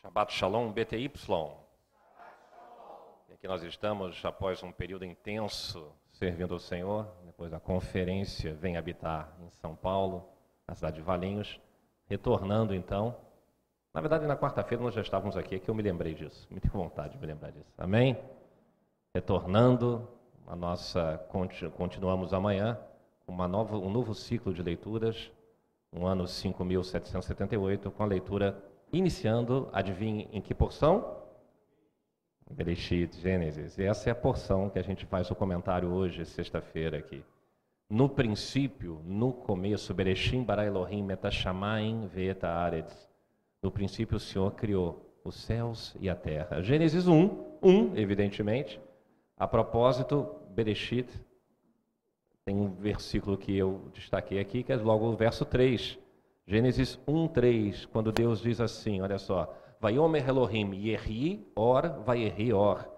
Shabbat Shalom BTY. E aqui nós estamos após um período intenso servindo ao Senhor, depois da conferência Vem Habitar em São Paulo, na cidade de Valinhos, retornando então. Na verdade, na quarta-feira nós já estávamos aqui, é que eu me lembrei disso, me tenho vontade de me lembrar disso. Amém? Retornando, a nossa continuamos amanhã com uma nova, um novo ciclo de leituras, um ano 5778, com a leitura iniciando, adivinhe em que porção? Bereshit, Gênesis. E essa é a porção que a gente faz o comentário hoje, sexta-feira aqui. No princípio, no começo, Bereshim bara Elohim metashamaim veeta aretz. No princípio o Senhor criou os céus e a terra. Gênesis 1, 1, evidentemente. A propósito, Bereshit, tem um versículo que eu destaquei aqui, que é logo o verso 3. Gênesis 1, 3, quando Deus diz assim, olha só, Vaiomer Elohim Yerri Or Vaierri Or.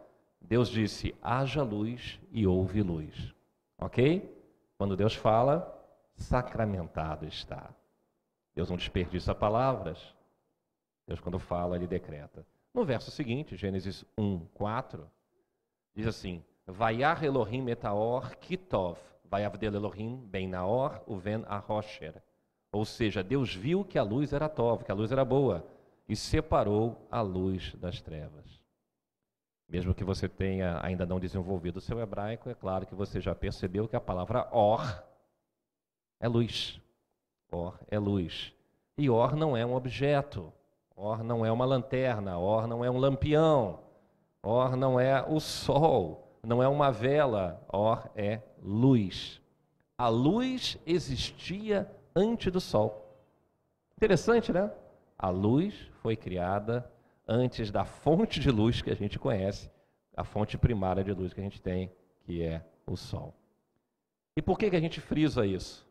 Deus disse, haja luz e houve luz. Ok? Quando Deus fala, sacramentado está. Deus não desperdiça palavras. Deus, quando fala, ele decreta. No verso seguinte, Gênesis 1, 4, diz assim: Vaiar Elohim etaor kitov, vaiavdel Elohim ben naor uven arosher. Ou seja, Deus viu que a luz era tov, que a luz era boa, e separou a luz das trevas. Mesmo que você tenha ainda não desenvolvido o seu hebraico, é claro que você já percebeu que a palavra or é luz. Or é luz. E or não é um objeto. Or não é uma lanterna. Or não é um lampião. Or não é o sol. Não é uma vela. Or é luz. A luz existia antes do sol. Interessante, né? A luz foi criada antes da fonte de luz que a gente conhece, a fonte primária de luz que a gente tem, que é o sol. E por que, que a gente frisa isso?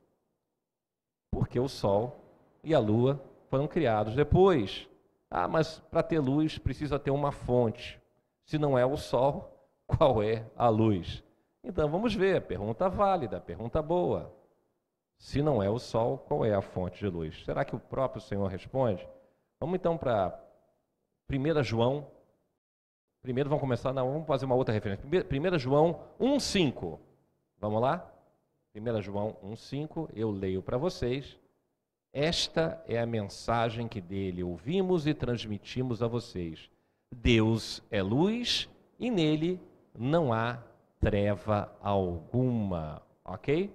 Porque o sol e a lua foram criados depois. Ah, mas para ter luz precisa ter uma fonte. Se não é o sol, qual é a luz? Então vamos ver, pergunta válida, pergunta boa. Se não é o sol, qual é a fonte de luz? Será que o próprio Senhor responde? Vamos então para 1 João. Primeiro vamos começar, não, vamos fazer uma outra referência. 1 João 1,5. Vamos lá? 1 João 1,5, eu leio para vocês. Esta é a mensagem que dele ouvimos e transmitimos a vocês. Deus é luz e nele não há treva alguma. Ok?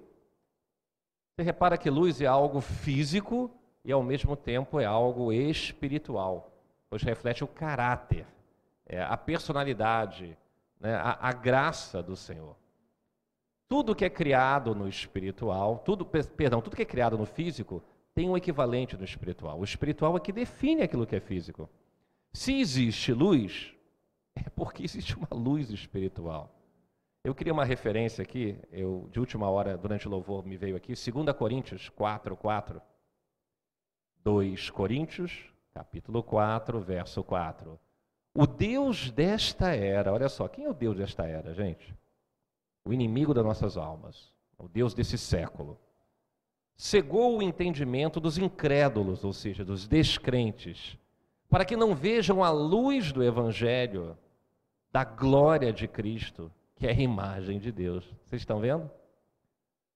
Você repara que luz é algo físico e ao mesmo tempo é algo espiritual, pois reflete o caráter, é, a personalidade, né, a, a graça do Senhor. Tudo que é criado no espiritual, tudo, perdão, tudo que é criado no físico tem um equivalente no espiritual. O espiritual é que define aquilo que é físico. Se existe luz, é porque existe uma luz espiritual. Eu queria uma referência aqui, eu de última hora, durante o louvor, me veio aqui, 2 Coríntios 4, 4. 2 Coríntios, capítulo 4, verso 4. O Deus desta era, olha só, quem é o Deus desta era, gente? O inimigo das nossas almas, o Deus desse século. Cegou o entendimento dos incrédulos, ou seja, dos descrentes, para que não vejam a luz do Evangelho, da glória de Cristo que é a imagem de Deus. Vocês estão vendo?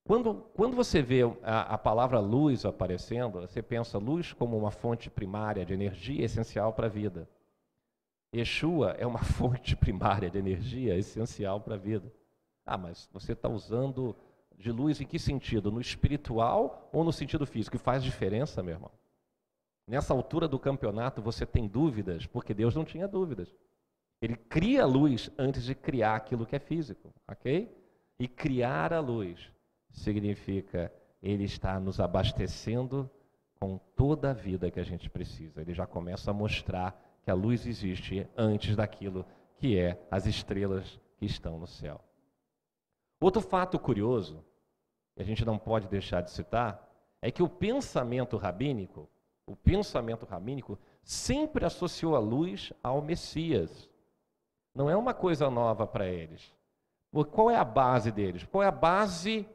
Quando, quando você vê a, a, palavra luz aparecendo, você pensa luz como uma fonte primária de energia essencial para a vida. Yeshua é uma fonte primária de energia essencial para a vida. Ah, mas você está usando de luz em que sentido? No espiritual ou no sentido físico? E faz diferença, meu irmão. Nessa altura do campeonato você tem dúvidas, porque Deus não tinha dúvidas. Ele cria a luz antes de criar aquilo que é físico, ok? E criar a luz significa ele está nos abastecendo com toda a vida que a gente precisa. Ele já começa a mostrar que a luz existe antes daquilo que é as estrelas que estão no céu. Outro fato curioso, que a gente não pode deixar de citar, é que o pensamento rabínico, o pensamento rabínico sempre associou a luz ao Messias. Não é uma coisa nova para eles. Qual é a base deles? Qual é a base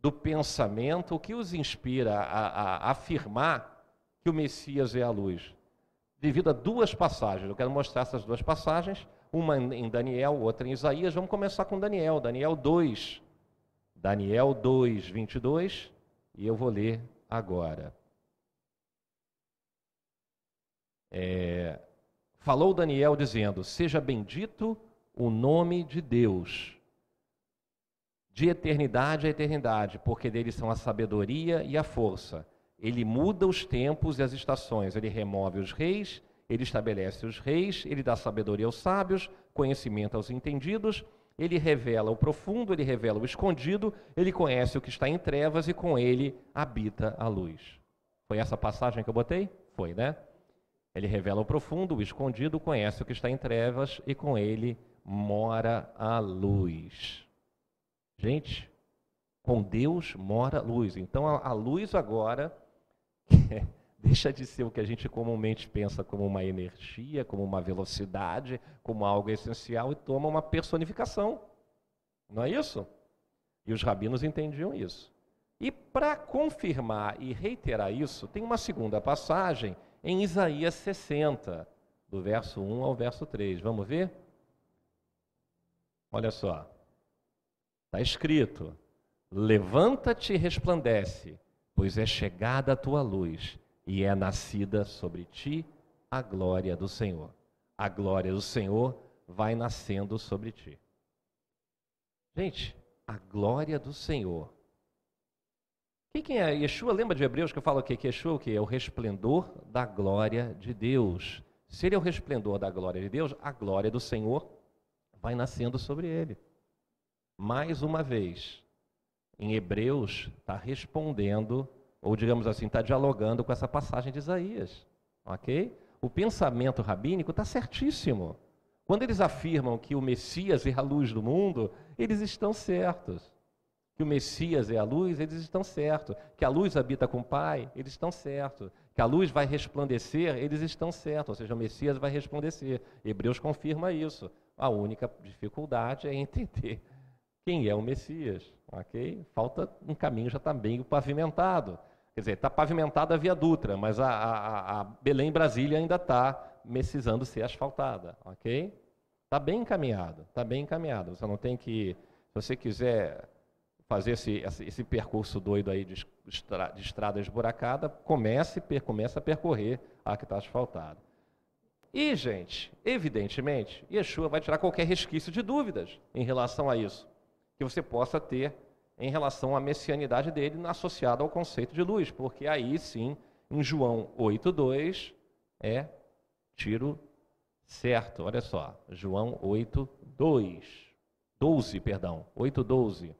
do pensamento? O que os inspira a, a, afirmar que o Messias é a luz? devido a duas passagens. Eu quero mostrar essas duas passagens, uma em Daniel, outra em Isaías. Vamos começar com Daniel, Daniel 2. Daniel 2, 22, e eu vou ler agora. É, falou Daniel dizendo: Seja bendito o nome de Deus, de eternidade a eternidade, porque dele são a sabedoria e a força ele muda os tempos e as estações, ele remove os reis, ele estabelece os reis, ele dá sabedoria aos sábios, conhecimento aos entendidos, ele revela o profundo, ele revela o escondido, ele conhece o que está em trevas e com ele habita a luz. Foi essa passagem que eu botei? Foi, né? Ele revela o profundo, o escondido, conhece o que está em trevas e com ele mora a luz. Gente, com Deus mora a luz. Então a, a luz agora deixa de ser o que a gente comumente pensa como uma energia, como uma velocidade, como algo essencial e toma uma personificação. Não é isso? E os rabinos entendiam isso. E para confirmar e reiterar isso, tem uma segunda passagem em Isaías 60, do verso 1 ao verso 3. Vamos ver? Olha só. Está escrito: Levanta-te e resplandece, pois é chegada a tua luz e é nascida sobre ti a glória do Senhor. A glória do Senhor vai nascendo sobre ti. Gente, a glória do Senhor. Quem é Yeshua? Lembra de Hebreus que eu falo aqui que Yeshua o que é o resplendor da glória de Deus. Se ele é o resplendor da glória de Deus, a glória do Senhor vai nascendo sobre ele. Mais uma vez, em Hebreus, está respondendo, ou digamos assim, está dialogando com essa passagem de Isaías. Ok? O pensamento rabínico está certíssimo. Quando eles afirmam que o Messias é a luz do mundo, eles estão certos. Que o Messias é a luz, eles estão certos. Que a luz habita com o Pai, eles estão certos. Que a luz vai resplandecer, eles estão certos. Ou seja, o Messias vai resplandecer. Hebreus confirma isso. A única dificuldade é entender quem é o Messias. Ok? Falta um caminho já está bem pavimentado. Quer dizer, está pavimentada a Via Dutra, mas a, a, a Belém Brasília ainda está precisando ser asfaltada. Ok? Está bem encaminhado. Está bem encaminhado. Você não tem que. Se você quiser fazer esse, esse, percurso doido aí de, estra, de estrada esburacada, comece, per, comece a percorrer a que está asfaltada. E, gente, evidentemente, Yeshua vai tirar qualquer resquício de dúvidas em relação a isso que você possa ter em relação à messianidade dele associada ao conceito de luz, porque aí sim, em João 8:2 é tiro certo. Olha só, João 8:2, 12, perdão, 8:12.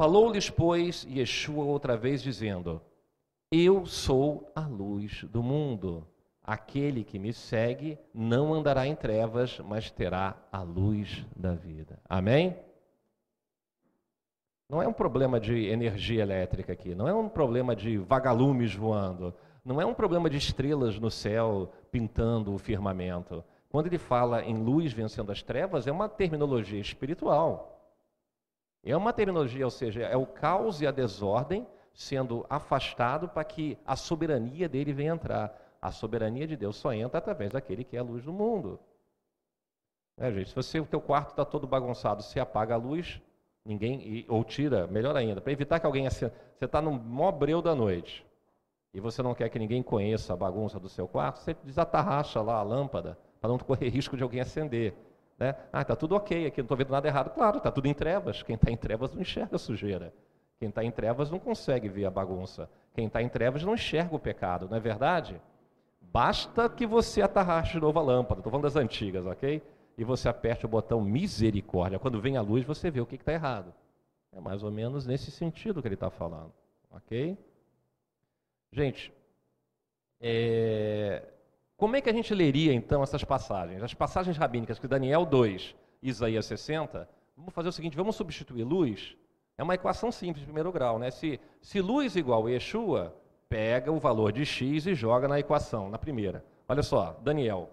Falou-lhes, pois, Yeshua outra vez dizendo: Eu sou a luz do mundo. Aquele que me segue não andará em trevas, mas terá a luz da vida. Amém? Não é um problema de energia elétrica aqui, não é um problema de vagalumes voando, não é um problema de estrelas no céu pintando o firmamento. Quando ele fala em luz vencendo as trevas, é uma terminologia espiritual. É uma terminologia, ou seja, é o caos e a desordem sendo afastado para que a soberania dele venha entrar. A soberania de Deus só entra através daquele que é a luz do mundo. É, gente, se você, o teu quarto está todo bagunçado, você apaga a luz, ninguém ou tira, melhor ainda, para evitar que alguém você está no mó breu da noite e você não quer que ninguém conheça a bagunça do seu quarto, você desatarracha lá a lâmpada para não correr risco de alguém acender. Né? Ah, está tudo ok aqui, não estou vendo nada errado. Claro, está tudo em trevas. Quem está em trevas não enxerga a sujeira. Quem está em trevas não consegue ver a bagunça. Quem está em trevas não enxerga o pecado, não é verdade? Basta que você atarrache de novo a lâmpada, estou falando das antigas, ok? E você aperte o botão misericórdia. Quando vem a luz, você vê o que está errado. É mais ou menos nesse sentido que ele está falando, ok? Gente, é... como é que a gente leria então essas passagens? As passagens rabínicas que Daniel 2, Isaías 60, vamos fazer o seguinte, vamos substituir luz. É uma equação simples de primeiro grau, né? Se, se luz igual a Yeshua, pega o valor de x e joga na equação, na primeira. Olha só, Daniel.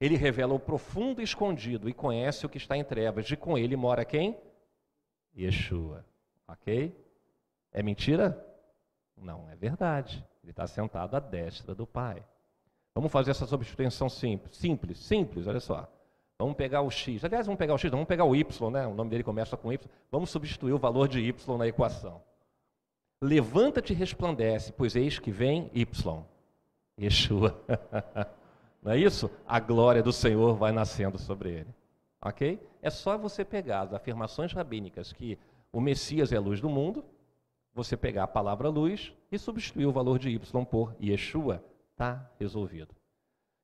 Ele revela o profundo escondido e conhece o que está em trevas. E com ele mora quem? Yeshua. Ok? É mentira? Não, é verdade. Ele está sentado à destra do Pai. Vamos fazer essa substituição simples, simples, simples, olha só. Vamos pegar o x. Aliás, vamos pegar o x, não, vamos pegar o y, né? O nome dele começa com y. Vamos substituir o valor de y na equação. Levanta-te e resplandece, pois eis que vem y. Yeshua. Não é isso? A glória do Senhor vai nascendo sobre ele. Ok? É só você pegar as afirmações rabínicas que o Messias é a luz do mundo, você pegar a palavra luz e substituir o valor de y por Yeshua. Está resolvido.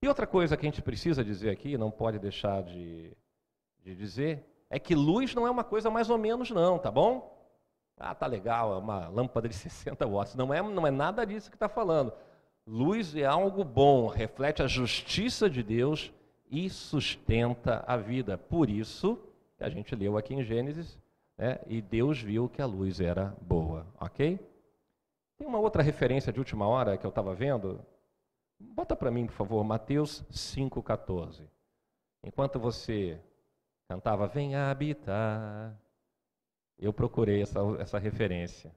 E outra coisa que a gente precisa dizer aqui, não pode deixar de, de dizer, é que luz não é uma coisa mais ou menos, não, tá bom? Ah, tá legal, é uma lâmpada de 60 watts. Não é, não é nada disso que está falando. Luz é algo bom, reflete a justiça de Deus e sustenta a vida. Por isso, a gente leu aqui em Gênesis, né, e Deus viu que a luz era boa, ok? Tem uma outra referência de última hora que eu estava vendo. Bota para mim, por favor, Mateus 5,14. Enquanto você cantava Venha habitar, eu procurei essa, essa referência.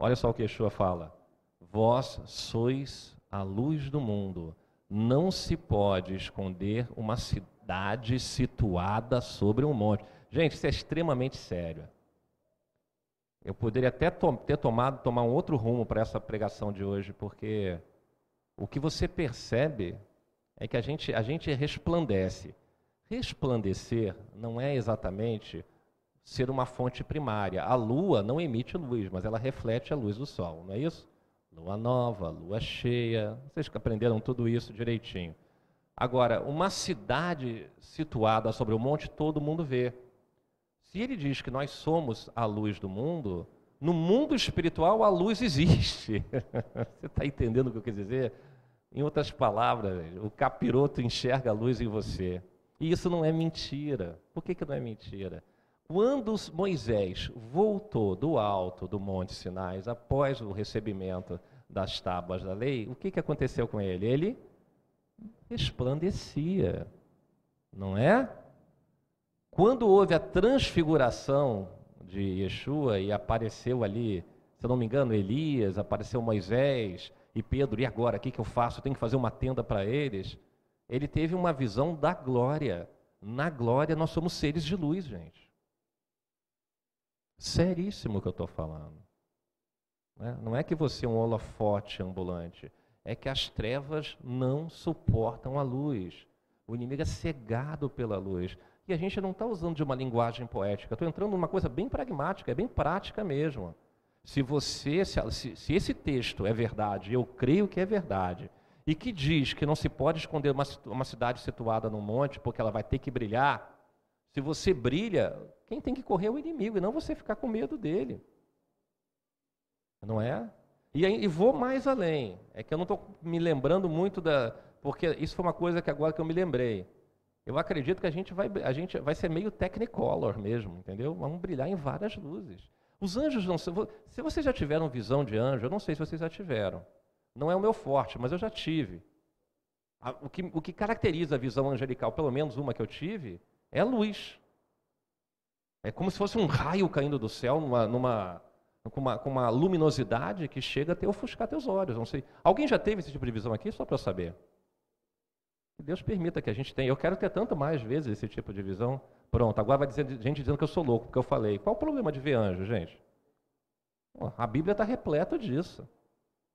Olha só o que Yeshua fala. Vós sois a luz do mundo. Não se pode esconder uma cidade situada sobre um monte. Gente, isso é extremamente sério. Eu poderia até ter tomado tomar um outro rumo para essa pregação de hoje, porque o que você percebe é que a gente, a gente resplandece. Resplandecer não é exatamente ser uma fonte primária. A lua não emite luz, mas ela reflete a luz do sol, não é isso? lua nova, lua cheia. Vocês aprenderam tudo isso direitinho. Agora, uma cidade situada sobre o monte, todo mundo vê. Se ele diz que nós somos a luz do mundo, no mundo espiritual a luz existe. Você está entendendo o que eu quis dizer? Em outras palavras, o capiroto enxerga a luz em você. E isso não é mentira. Por que, que não é mentira? Quando Moisés voltou do alto do Monte Sinais, após o recebimento das tábuas da lei, o que, que aconteceu com ele? Ele resplandecia, não é? Quando houve a transfiguração de Yeshua e apareceu ali, se não me engano, Elias, apareceu Moisés e Pedro, e agora, o que, que eu faço? Eu tenho que fazer uma tenda para eles. Ele teve uma visão da glória. Na glória nós somos seres de luz, gente. Seríssimo o que eu estou falando. Né? Não é que você é um holofote ambulante, é que as trevas não suportam a luz. O inimigo é cegado pela luz. E a gente não está usando de uma linguagem poética, estou entrando numa coisa bem pragmática, é bem prática mesmo. Se você, se, se esse texto é verdade, eu creio que é verdade, e que diz que não se pode esconder uma, uma cidade situada num monte, porque ela vai ter que brilhar, se você brilha, quem tem que correr é o inimigo, e não você ficar com medo dele. Não é? E, e vou mais além. É que eu não estou me lembrando muito da. Porque isso foi uma coisa que agora que eu me lembrei. Eu acredito que a gente vai, a gente vai ser meio technicolor mesmo, entendeu? Vamos brilhar em várias luzes. Os anjos não. Se vocês já tiveram visão de anjo, eu não sei se vocês já tiveram. Não é o meu forte, mas eu já tive. O que, o que caracteriza a visão angelical, pelo menos uma que eu tive, é luz. É como se fosse um raio caindo do céu numa, numa, com, uma, com uma luminosidade que chega até ofuscar teus olhos. Não sei. Alguém já teve esse tipo de visão aqui? Só para eu saber. Deus permita que a gente tenha. Eu quero ter tanto mais vezes esse tipo de visão. Pronto, agora vai dizer gente dizendo que eu sou louco, porque eu falei. Qual o problema de ver anjo, gente? A Bíblia está repleta disso.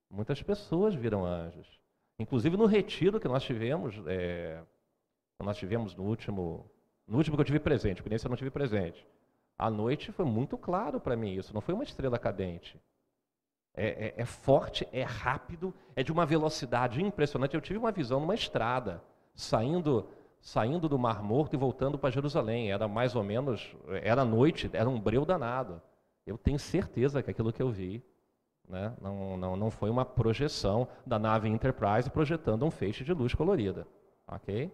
Muitas pessoas viram anjos. Inclusive no retiro que nós tivemos, é, nós tivemos no último no último que eu tive presente, porque nesse eu não tive presente. À noite foi muito claro para mim isso, não foi uma estrela cadente. É, é, é, forte, é rápido, é de uma velocidade impressionante. Eu tive uma visão numa estrada, saindo, saindo do Mar Morto e voltando para Jerusalém. Era mais ou menos, era noite, era um breu danado. Eu tenho certeza que aquilo que eu vi né, não, não, não foi uma projeção da nave Enterprise projetando um feixe de luz colorida. Ok?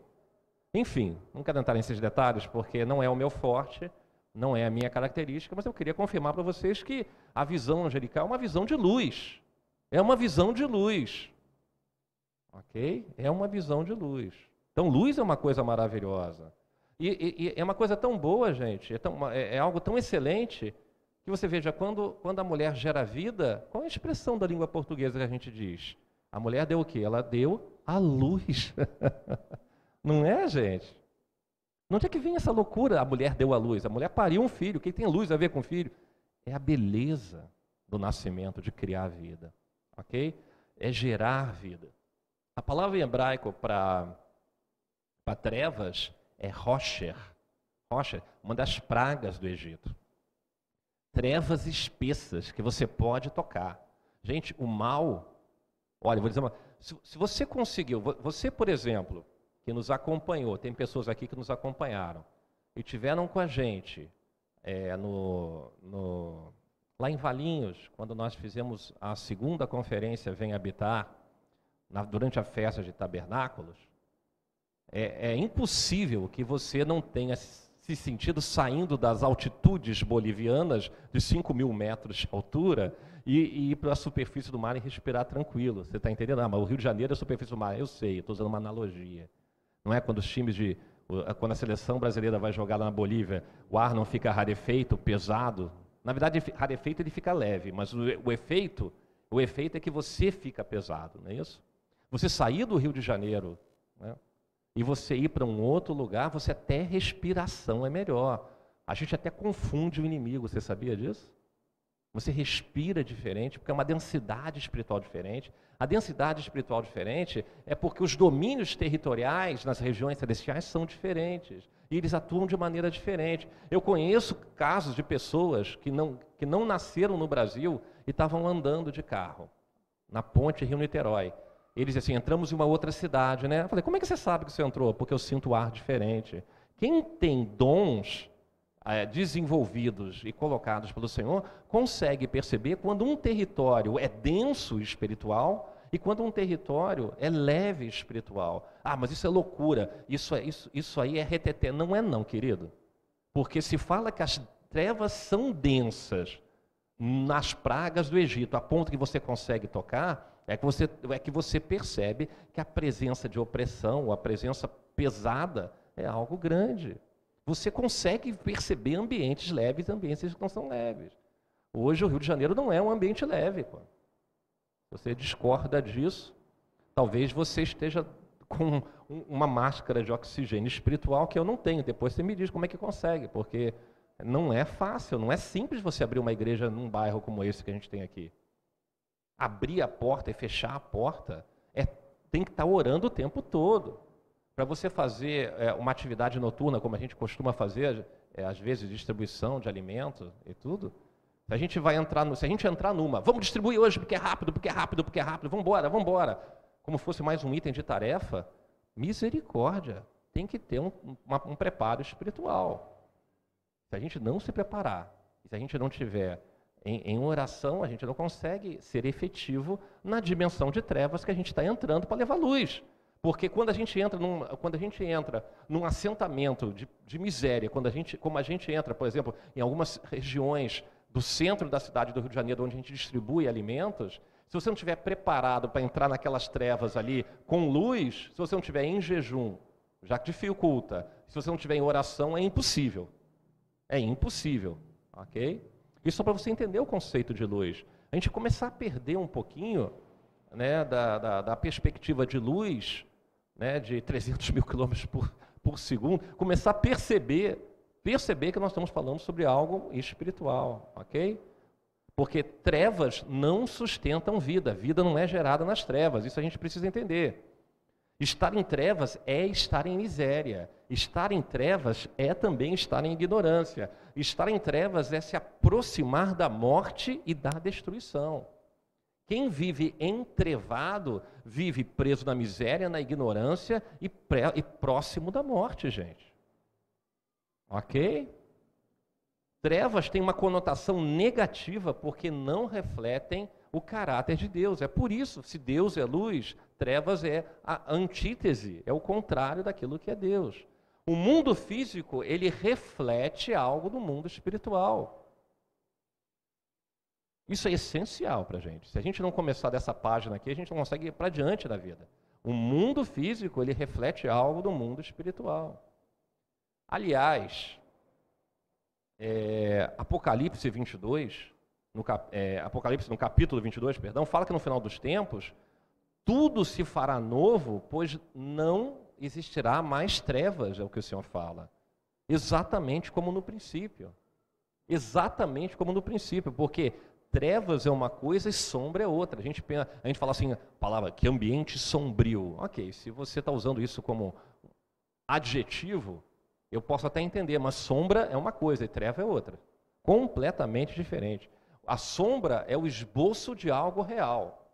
Enfim, não quero entrar nesses detalhes porque não é o meu forte, não é a minha característica, mas eu queria confirmar para vocês que a visão angelical é uma visão de luz. É uma visão de luz. Ok? É uma visão de luz. Então, luz é uma coisa maravilhosa. E, e, e é uma coisa tão boa, gente, é, tão, é, é, algo tão excelente, que você veja, quando, quando a mulher gera vida, qual é a expressão da língua portuguesa que a gente diz? A mulher deu o quê? Ela deu a luz. Não é, gente? Onde é que vem essa loucura? A mulher deu a luz, a mulher pariu um filho. Quem tem luz a ver com filho? É a beleza do nascimento, de criar vida. Ok? É gerar vida. A palavra em hebraico para trevas é rocher. Rocher, uma das pragas do Egito. Trevas espessas que você pode tocar. Gente, o mal. Olha, vou dizer uma. Se, se você conseguiu, você, por exemplo, que nos acompanhou, tem pessoas aqui que nos acompanharam e tiveram com a gente é, no, no, lá em Valinhos, quando nós fizemos a segunda conferência Vem Habitar, na, durante a festa de tabernáculos, é, é impossível que você não tenha se sentido saindo das altitudes bolivianas de 5 mil metros de altura e, e ir para a superfície do mar e respirar tranquilo. Você está entendendo? Ah, mas o Rio de Janeiro é a superfície do mar. Eu sei, estou usando uma analogia. Não é quando os times de. Quando a seleção brasileira vai jogar lá na Bolívia, o ar não fica rarefeito, pesado. Na verdade, rarefeito ele fica leve, mas o, o efeito, o efeito é que você fica pesado, não é isso? Você sair do Rio de Janeiro, né? E você ir para um outro lugar, você até respiração é melhor. A gente até confunde o inimigo, você sabia disso? Você respira diferente, porque é uma densidade espiritual diferente. A densidade espiritual diferente é porque os domínios territoriais nas regiões celestiais são diferentes. E eles atuam de maneira diferente. Eu conheço casos de pessoas que não, que não nasceram no Brasil e estavam andando de carro na ponte Rio-Niterói. Eles assim, entramos em uma outra cidade, né? Eu falei, como é que você sabe que você entrou? Porque eu sinto o ar diferente. Quem tem dons é, desenvolvidos e colocados pelo Senhor consegue perceber quando um território é denso espiritual e quando um território é leve espiritual. Ah, mas isso é loucura, isso, é, isso, isso aí é reteté. Não é não, querido. Porque se fala que as trevas são densas nas pragas do Egito, a ponto que você consegue tocar, é que você, é que você percebe que a presença de opressão, a presença pesada, é algo grande. Você consegue perceber ambientes leves e ambientes que não são leves. Hoje o Rio de Janeiro não é um ambiente leve. Pô. Você discorda disso, talvez você esteja com uma máscara de oxigênio espiritual que eu não tenho. Depois você me diz como é que consegue, porque não é fácil, não é simples você abrir uma igreja num bairro como esse que a gente tem aqui abrir a porta e fechar a porta, é, tem que estar tá orando o tempo todo. Para você fazer é, uma atividade noturna, como a gente costuma fazer, é, às vezes distribuição de alimentos e tudo, se a gente vai entrar, no, se a gente entrar numa, vamos distribuir hoje porque é rápido, porque é rápido, porque é rápido, vamos embora, vamos embora, como fosse mais um item de tarefa, misericórdia, tem que ter um, uma, um preparo espiritual. Se a gente não se preparar, se a gente não tiver em, em oração, a gente não consegue ser efetivo na dimensão de trevas que a gente está entrando para levar luz. Porque quando a gente entra num, quando a gente entra num assentamento de, de, miséria, quando a gente, como a gente entra, por exemplo, em algumas regiões do centro da cidade do Rio de Janeiro, onde a gente distribui alimentos, se você não estiver preparado para entrar naquelas trevas ali com luz, se você não estiver em jejum, já que dificulta, se você não estiver em oração, é impossível. É impossível, ok? Isso para você entender o conceito de luz. A gente começar a perder um pouquinho né, da, da, da perspectiva de luz, né, de 300 mil quilômetros por, por segundo, começar a perceber, perceber que nós estamos falando sobre algo espiritual, ok? Porque trevas não sustentam vida, vida não é gerada nas trevas, isso a gente precisa entender. Estar em trevas é estar em miséria. Estar em trevas é também estar em ignorância. Estar em trevas é se aproximar da morte e da destruição. Quem vive entrevado vive preso na miséria, na ignorância e, pré, e próximo da morte, gente. Ok? Trevas têm uma conotação negativa porque não refletem o caráter de Deus. É por isso, se Deus é luz, trevas é a antítese, é o contrário daquilo que é Deus. O mundo físico, ele reflete algo do mundo espiritual. Isso é essencial para a gente. Se a gente não começar dessa página aqui, a gente não consegue ir para diante da vida. O mundo físico, ele reflete algo do mundo espiritual. Aliás, é, Apocalipse 22, no, é, Apocalipse no capítulo 22, perdão, fala que no final dos tempos, tudo se fará novo, pois não existirá mais trevas, é o que o Senhor fala. Exatamente como no princípio. Exatamente como no princípio, porque trevas é uma coisa e sombra é outra. A gente, pensa, a gente fala assim, palavra, que ambiente sombrio. Ok, se você está usando isso como adjetivo, eu posso até entender, mas sombra é uma coisa e treva é outra. Completamente diferente. A sombra é o esboço de algo real.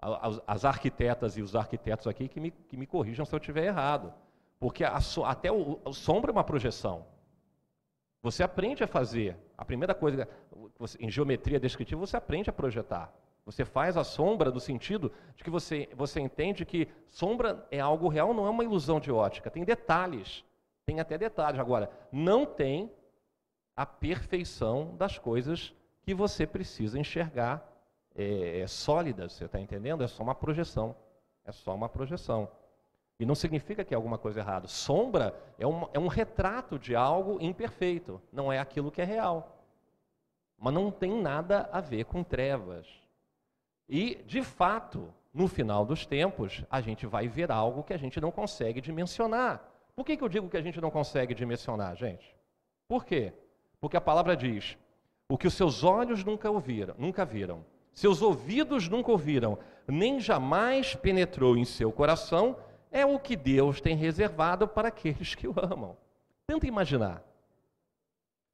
As, as arquitetas e os arquitetos aqui que me, que me corrijam se eu estiver errado. Porque a, até o, a sombra é uma projeção. Você aprende a fazer. A primeira coisa, você, em geometria descritiva, você aprende a projetar. Você faz a sombra no sentido de que você, você entende que sombra é algo real, não é uma ilusão de ótica. Tem detalhes. Tem até detalhes. Agora, não tem a perfeição das coisas que você precisa enxergar é, é sólidas. Você está entendendo? É só uma projeção. É só uma projeção. E não significa que é alguma coisa errada. Sombra é um, é um retrato de algo imperfeito, não é aquilo que é real. Mas não tem nada a ver com trevas. E, de fato, no final dos tempos, a gente vai ver algo que a gente não consegue dimensionar. Por que, que eu digo que a gente não consegue dimensionar, gente? Por quê? Porque a palavra diz: o que os seus olhos nunca ouviram, nunca viram, seus ouvidos nunca ouviram, nem jamais penetrou em seu coração, é o que Deus tem reservado para aqueles que o amam. Tenta imaginar.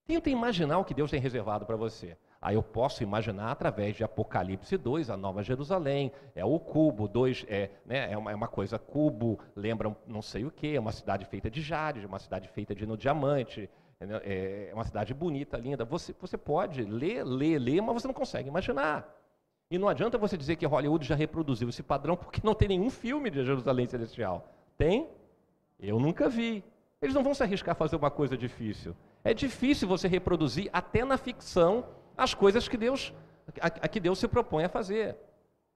Tenta imaginar o que Deus tem reservado para você. Aí eu posso imaginar através de Apocalipse 2, a Nova Jerusalém, é o cubo, dois, é, né, é, uma, é uma coisa cubo, lembra não sei o que, é uma cidade feita de jade, uma cidade feita de no diamante, é, é uma cidade bonita, linda. Você, você pode ler, ler, ler, mas você não consegue imaginar. E não adianta você dizer que Hollywood já reproduziu esse padrão, porque não tem nenhum filme de Jerusalém Celestial. Tem? Eu nunca vi. Eles não vão se arriscar a fazer uma coisa difícil. É difícil você reproduzir, até na ficção, as coisas que Deus, a, a que Deus se propõe a fazer.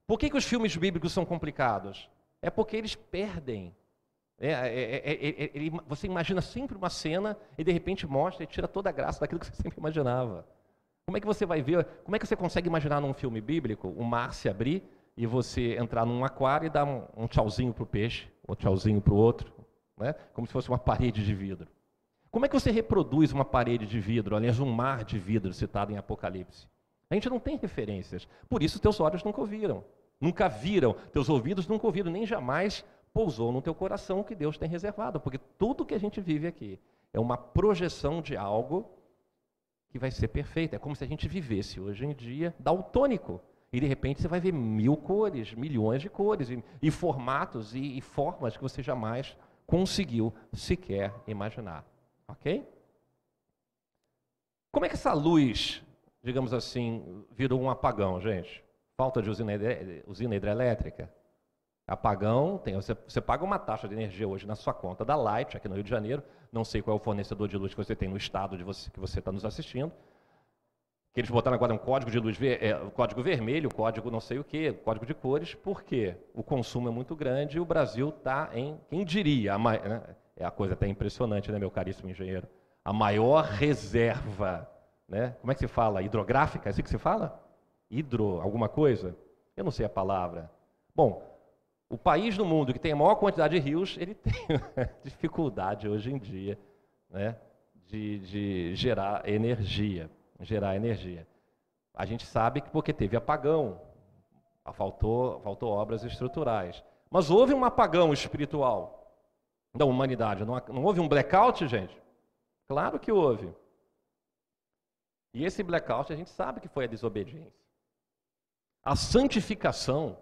Por que, que os filmes bíblicos são complicados? É porque eles perdem. É, é, é, você imagina sempre uma cena e de repente mostra e tira toda a graça daquilo que você sempre imaginava. Como é que você vai ver, como é que você consegue imaginar num filme bíblico o mar se abrir e você entrar num aquário e dar um, um tchauzinho para o peixe, ou tchauzinho para o outro, né? como se fosse uma parede de vidro? Como é que você reproduz uma parede de vidro, aliás, um mar de vidro citado em Apocalipse? A gente não tem referências. Por isso, teus olhos nunca ouviram, nunca viram, teus ouvidos nunca ouviram, nem jamais pousou no teu coração o que Deus tem reservado, porque tudo que a gente vive aqui é uma projeção de algo que vai ser perfeita. É como se a gente vivesse hoje em dia daltônico. E de repente você vai ver mil cores, milhões de cores, e, e formatos e, e formas que você jamais conseguiu sequer imaginar. Ok? Como é que essa luz, digamos assim, virou um apagão, gente? Falta de usina, usina hidrelétrica? Apagão, tem, você, você, paga uma taxa de energia hoje na sua conta da Light, aqui no Rio de Janeiro. Não sei qual é o fornecedor de luz que você tem no estado de você, que você está nos assistindo. Que eles botaram agora um código de luz, é, código vermelho, código não sei o que, código de cores, porque o consumo é muito grande e o Brasil está em, quem diria, a, né? é a coisa até impressionante, né, meu caríssimo engenheiro? A maior reserva, né? Como é que se fala? Hidrográfica? É assim que se fala? Hidro, alguma coisa? Eu não sei a palavra. Bom, o país no mundo que tem a maior quantidade de rios, ele tem dificuldade hoje em dia né, de, de gerar energia. Gerar energia. A gente sabe que porque teve apagão, faltou, faltou obras estruturais. Mas houve um apagão espiritual da humanidade. Não, não houve um blackout, gente? Claro que houve. E esse blackout a gente sabe que foi a desobediência. A santificação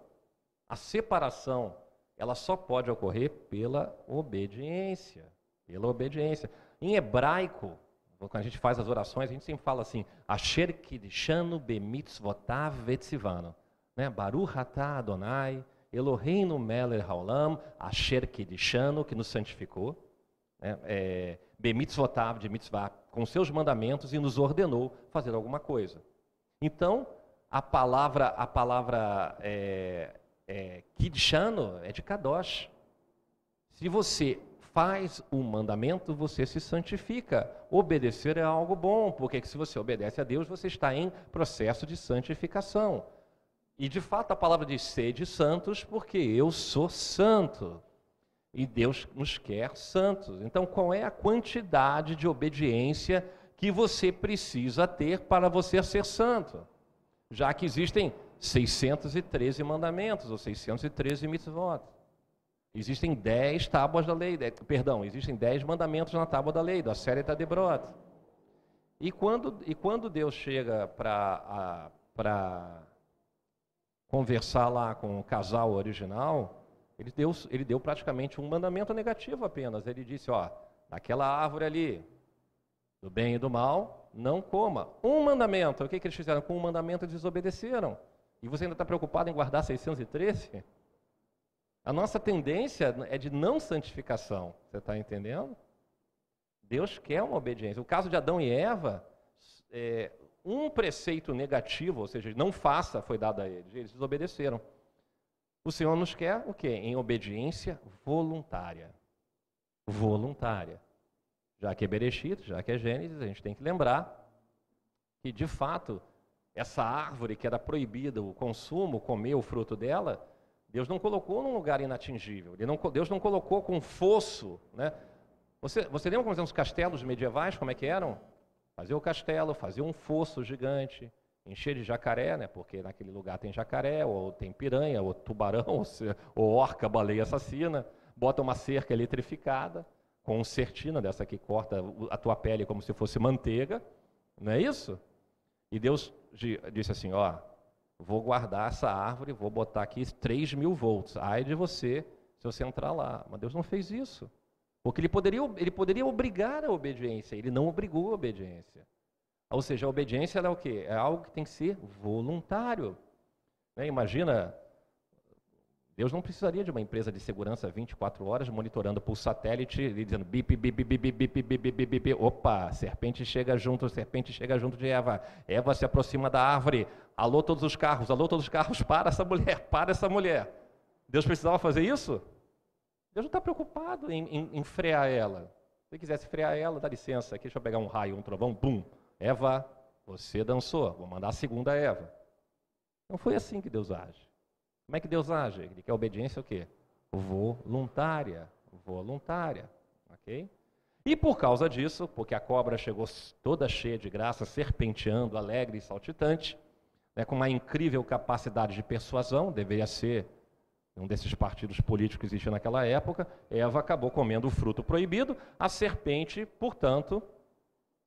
a separação, ela só pode ocorrer pela obediência. Pela obediência. Em hebraico, quando a gente faz as orações, a gente sempre fala assim: Asher kidshanu bemitzvotav vetzivano. Né? Baruch atah Adonai, Eloheinu melech haolam, Asher kidshanu, que nos santificou. Né? É, bemitzvotav, de mitzvah, com seus mandamentos e nos ordenou fazer alguma coisa. Então, a palavra, a palavra é, é, Kidshano é de Kadosh. Se você faz o mandamento, você se santifica. Obedecer é algo bom, porque se você obedece a Deus, você está em processo de santificação. E de fato a palavra diz sede santos, porque eu sou santo. E Deus nos quer santos. Então, qual é a quantidade de obediência que você precisa ter para você ser santo? Já que existem 613 mandamentos, ou 613 mitzvot. Existem 10 tábuas da lei, perdão, existem 10 mandamentos na tábua da lei, da série Tadebrot. E quando, e quando Deus chega para conversar lá com o casal original, ele deu, ele deu praticamente um mandamento negativo apenas. Ele disse: Ó, naquela árvore ali, do bem e do mal, não coma. Um mandamento. O que, que eles fizeram? Com um mandamento desobedeceram. E você ainda está preocupado em guardar 613? A nossa tendência é de não santificação. Você está entendendo? Deus quer uma obediência. O caso de Adão e Eva, é, um preceito negativo, ou seja, não faça, foi dado a eles. Eles desobedeceram. O Senhor nos quer o quê? Em obediência voluntária. Voluntária. Já que é Bereshit, já que é Gênesis, a gente tem que lembrar que, de fato, essa árvore que era proibida o consumo, comer o fruto dela, Deus não colocou num lugar inatingível. Não, Deus não colocou com fosso. Né? Você, você lembra como eram os castelos medievais, como é que eram? Fazia o castelo, fazia um fosso gigante, encher de jacaré, né? porque naquele lugar tem jacaré, ou tem piranha, ou tubarão, ou, ou orca, baleia assassina. Bota uma cerca eletrificada, com certina dessa que corta a tua pele como se fosse manteiga. Não é isso? E Deus disse assim: Ó, vou guardar essa árvore, vou botar aqui 3 mil volts. Ai de você se você entrar lá. Mas Deus não fez isso. Porque ele poderia, ele poderia obrigar a obediência, ele não obrigou a obediência. Ou seja, a obediência é o quê? É algo que tem que ser voluntário. Né? Imagina, Deus não precisaria de uma empresa de segurança 24 horas monitorando por satélite e dizendo bip, bip, bip, bip, bip, bip, bip, bip, opa, serpente chega junto, serpente chega junto de Eva. Eva se aproxima da árvore. Alô todos os carros, alô todos os carros, para essa mulher, para essa mulher. Deus precisava fazer isso? Deus não está preocupado em, em, em, frear ela. Se ele quisesse frear ela, dá licença, aqui deixa eu pegar um raio, um trovão, bum. Eva, você dançou, vou mandar a segunda Eva. Não foi assim que Deus age. Como é que Deus age? Ele quer obediência o quê? Voluntária. Voluntária. Ok? E por causa disso, porque a cobra chegou toda cheia de graça, serpenteando, alegre e saltitante, né, com uma incrível capacidade de persuasão, deveria ser um desses partidos políticos que existia naquela época, Eva acabou comendo o fruto proibido. A serpente, portanto,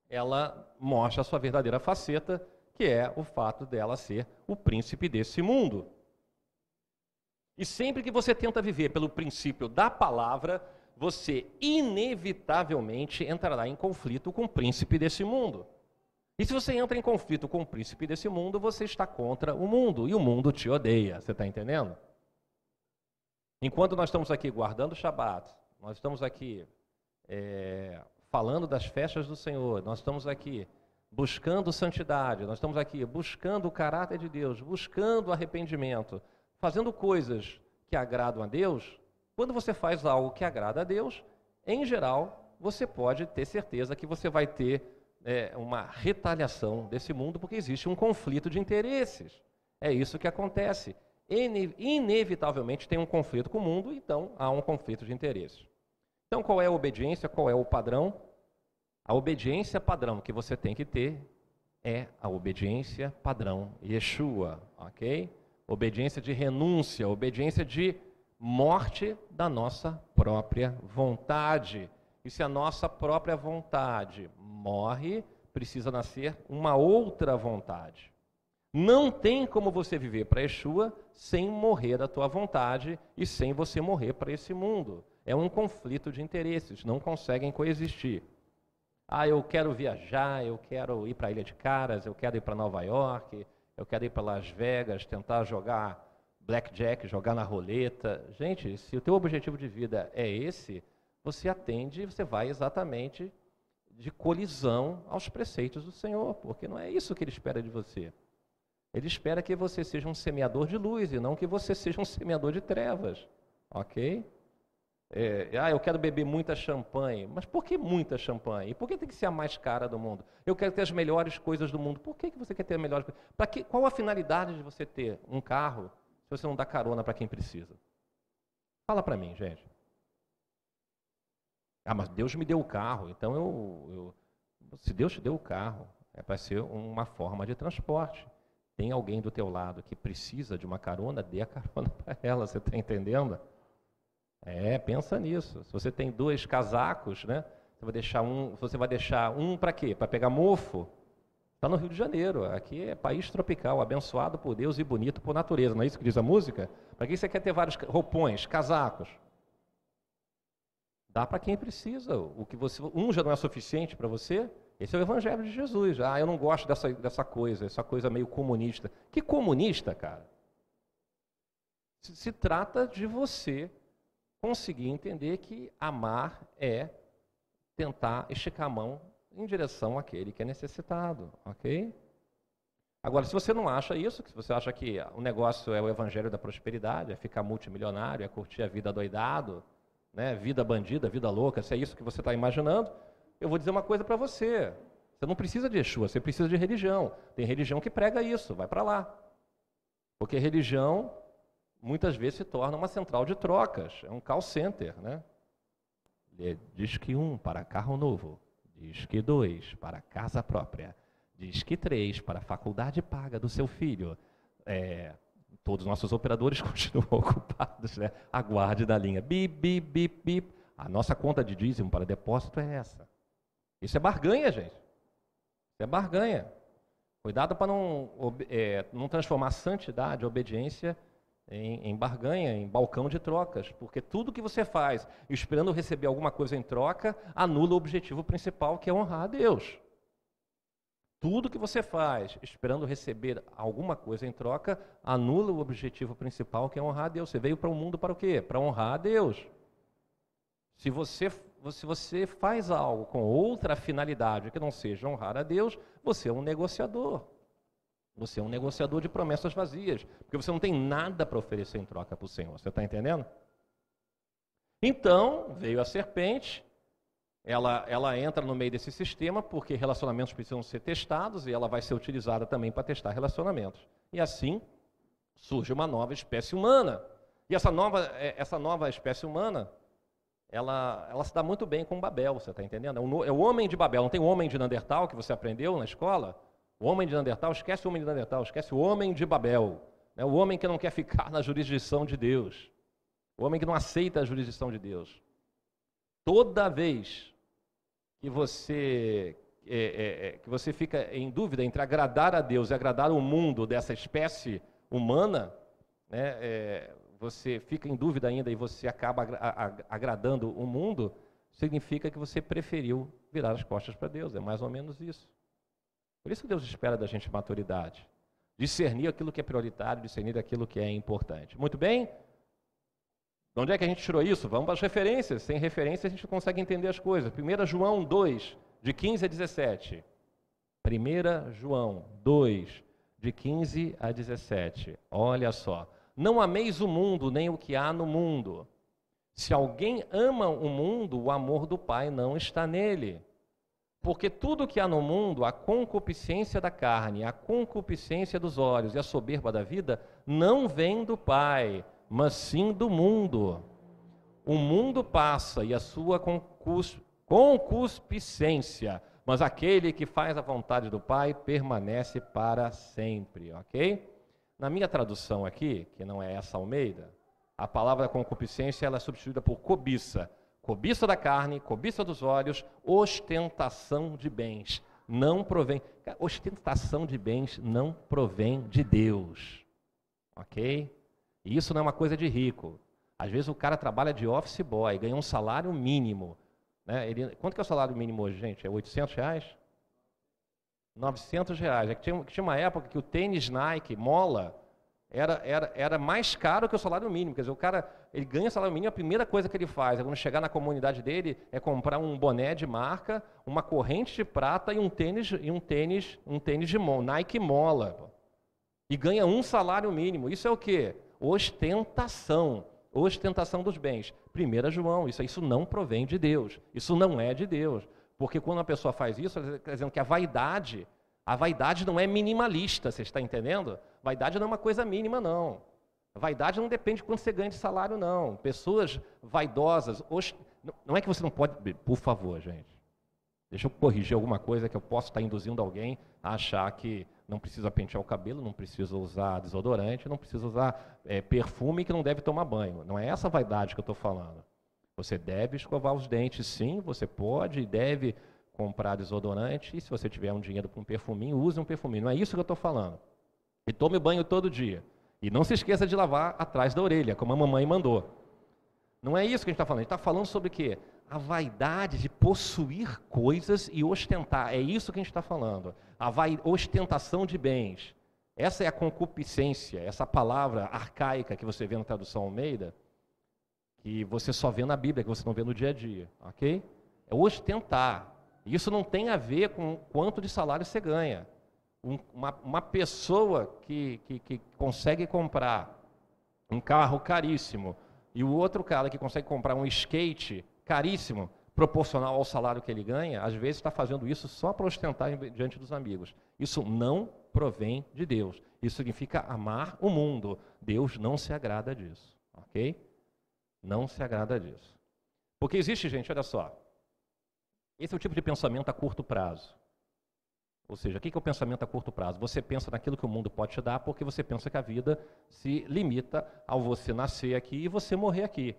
ela mostra a sua verdadeira faceta, que é o fato dela ser o príncipe desse mundo. E sempre que você tenta viver pelo princípio da palavra, você inevitavelmente entrará em conflito com o príncipe desse mundo. E se você entra em conflito com o príncipe desse mundo, você está contra o mundo, e o mundo te odeia. Você está entendendo? Enquanto nós estamos aqui guardando o Shabat, nós estamos aqui é, falando das festas do Senhor, nós estamos aqui buscando santidade, nós estamos aqui buscando o caráter de Deus, buscando arrependimento, fazendo coisas que agradam a Deus. Quando você faz algo que agrada a Deus, em geral, você pode ter certeza que você vai ter é, uma retaliação desse mundo, porque existe um conflito de interesses. É isso que acontece inevitavelmente tem um conflito com o mundo, então há um conflito de interesses. Então, qual é a obediência? Qual é o padrão? A obediência padrão que você tem que ter é a obediência padrão Yeshua, ok? Obediência de renúncia, obediência de morte da nossa própria vontade. E se a nossa própria vontade morre, precisa nascer uma outra vontade. Não tem como você viver para Yeshua sem morrer da tua vontade e sem você morrer para esse mundo. É um conflito de interesses, não conseguem coexistir. Ah, eu quero viajar, eu quero ir para a Ilha de Caras, eu quero ir para Nova York, eu quero ir para Las Vegas, tentar jogar blackjack, jogar na roleta. Gente, se o teu objetivo de vida é esse, você atende, você vai exatamente de colisão aos preceitos do Senhor, porque não é isso que ele espera de você. Ele espera que você seja um semeador de luz e não que você seja um semeador de trevas. Ok? É, ah, eu quero beber muita champanhe. Mas por que muita champanhe? Por que tem que ser a mais cara do mundo? Eu quero ter as melhores coisas do mundo. Por que, que você quer ter as melhores coisas? Que, qual a finalidade de você ter um carro se você não dá carona para quem precisa? Fala para mim, gente. Ah, mas Deus me deu o carro, então eu, eu se Deus te deu o carro, é para ser uma forma de transporte. Tem alguém do teu lado que precisa de uma carona, dê a carona para ela, você está entendendo? É, pensa nisso. Se você tem dois casacos, né? Você vai deixar um, você vai deixar um para quê? Para pegar mofo? Está no Rio de Janeiro. Aqui é país tropical, abençoado por Deus e bonito por natureza. Não é isso que diz a música? Para que você quer ter vários roupões, casacos? Dá para quem precisa. O que você, um já não é suficiente para você. Esse é o Evangelho de Jesus. Ah, eu não gosto dessa, dessa coisa, essa coisa meio comunista. Que comunista, cara? Se, se trata de você conseguir entender que amar é tentar esticar a mão em direção àquele que é necessitado, ok? Agora, se você não acha isso, se você acha que o negócio é o evangelho da prosperidade, é ficar multimilionário, é curtir a vida doidado, né, vida bandida, vida louca, se é isso que você está imaginando, eu vou dizer uma coisa para você. Você não precisa de Yeshua, você precisa de religião. Tem religião que prega isso, vai para lá. Porque religião muitas vezes se torna uma central de trocas, é um call center, né? Diz que um para carro novo, diz que dois para casa própria, diz que três para faculdade paga do seu filho. É, todos os nossos operadores continuam ocupados, né? Aguarde da linha. Bip, bip, bip, bip. A nossa conta de dízimo para depósito é essa. Isso é barganha, gente. Isso é barganha. Cuidado para não, é, não transformar santidade, obediência, em, em, barganha, em balcão de trocas, porque tudo que você faz esperando receber alguma coisa em troca anula o objetivo principal, que é honrar a Deus. Tudo que você faz esperando receber alguma coisa em troca anula o objetivo principal, que é honrar a Deus. Você veio para o mundo para o quê? Para honrar a Deus. Se você, se você faz algo com outra finalidade que não seja honrar a Deus, você é um negociador. Você é um negociador de promessas vazias, porque você não tem nada para oferecer em troca para o Senhor. Você está entendendo? Então, veio a serpente, ela, ela entra no meio desse sistema, porque relacionamentos precisam ser testados e ela vai ser utilizada também para testar relacionamentos. E assim surge uma nova espécie humana. E essa nova, é, essa nova espécie humana, ela, ela se dá muito bem com Babel, você está entendendo? É, um, é o homem de Babel, não tem o homem de Neandertal que você aprendeu na escola? O homem de Neandertal, esquece o homem de Neandertal, esquece o homem de Babel. Né? O homem que não quer ficar na jurisdição de Deus. O homem que não aceita a jurisdição de Deus. Toda vez que você, é, é, é, que você fica em dúvida entre agradar a Deus e agradar o mundo dessa espécie humana, né, é, você fica em dúvida ainda e você acaba agradando o mundo, significa que você preferiu virar as costas para Deus. É mais ou menos isso. Por isso Deus espera da gente maturidade. Discernir aquilo que é prioritário, discernir aquilo que é importante. Muito bem? De onde é que a gente tirou isso? Vamos para as referências. Sem referência a gente consegue entender as coisas. 1 João 2, de 15 a 17. 1 João 2, de 15 a 17. Olha só. Não ameis o mundo, nem o que há no mundo. Se alguém ama o mundo, o amor do Pai não está nele. Porque tudo que há no mundo, a concupiscência da carne, a concupiscência dos olhos e a soberba da vida, não vem do Pai, mas sim do mundo. O mundo passa e a sua concupiscência, mas aquele que faz a vontade do Pai permanece para sempre, ok? Na minha tradução aqui, que não é essa Almeida, a palavra concupiscência ela é substituída por cobiça cobiça da carne, cobiça dos olhos, ostentação de bens. Não provém. Ostentação de bens não provém de Deus. Ok? E isso não é uma coisa de rico. Às vezes o cara trabalha de office boy, ganha um salário mínimo. Né? Ele, quanto que é o salário mínimo hoje, gente? É 800 reais? 900 reais. É que tinha, tinha uma época que o tênis Nike, mola, era, era, era mais caro que o salário mínimo. Quer dizer, o cara ele ganha salário mínimo, a primeira coisa que ele faz, é quando chegar na comunidade dele, é comprar um boné de marca, uma corrente de prata e um tênis, e um tênis, um tênis de mola, Nike Mola. E ganha um salário mínimo. Isso é o quê? Ostentação. ostentação dos bens. 1 João, isso, isso não provém de Deus. Isso não é de Deus. Porque quando uma pessoa faz isso, ela está dizendo que a vaidade, a vaidade não é minimalista, você está entendendo? Vaidade não é uma coisa mínima, não. Vaidade não depende de quanto você ganha de salário, não. Pessoas vaidosas, não é que você não pode, por favor, gente. Deixa eu corrigir alguma coisa que eu posso estar induzindo alguém a achar que não precisa pentear o cabelo, não precisa usar desodorante, não precisa usar é, perfume que não deve tomar banho. Não é essa vaidade que eu estou falando. Você deve escovar os dentes, sim, você pode e deve comprar desodorante, e se você tiver um dinheiro para um perfuminho, use um perfuminho. Não é isso que eu estou falando. E tome banho todo dia. E não se esqueça de lavar atrás da orelha, como a mamãe mandou. Não é isso que a gente está falando. A gente está falando sobre o quê? A vaidade de possuir coisas e ostentar. É isso que a gente está falando a ostentação de bens. Essa é a concupiscência, essa palavra arcaica que você vê na tradução Almeida, que você só vê na Bíblia, que você não vê no dia a dia, ok? É ostentar. Isso não tem a ver com quanto de salário você ganha. Um, uma, uma, pessoa que, que, que consegue comprar um carro caríssimo e o outro cara que consegue comprar um skate caríssimo, proporcional ao salário que ele ganha, às vezes está fazendo isso só para ostentar diante dos amigos. Isso não provém de Deus. Isso significa amar o mundo. Deus não se agrada disso, ok? Não se agrada disso. Porque existe, gente, olha só. Esse é o tipo de pensamento a curto prazo. Ou seja, o que é o pensamento a curto prazo? Você pensa naquilo que o mundo pode te dar porque você pensa que a vida se limita ao você nascer aqui e você morrer aqui.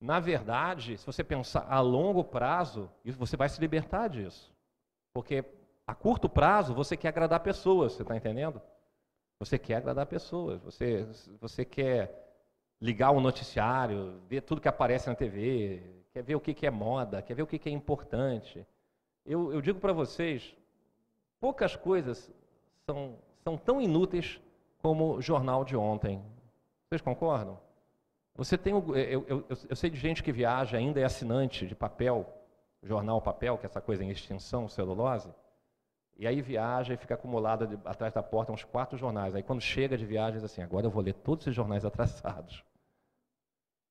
Na verdade, se você pensar a longo prazo, você vai se libertar disso. Porque a curto prazo você quer agradar pessoas, você está entendendo? Você quer agradar pessoas, você, você quer ligar o noticiário, ver tudo que aparece na TV, quer ver o que, que é moda, quer ver o que, que é importante. Eu, eu digo para vocês, poucas coisas são, são tão inúteis como o jornal de ontem. Vocês concordam? Você tem, eu, eu, eu, sei de gente que viaja, ainda é assinante de papel, jornal papel, que é essa coisa em extinção, celulose, e aí viaja e fica acumulada atrás da porta uns quatro jornais. Aí quando chega de viagem, diz assim, agora eu vou ler todos esses jornais atrasados.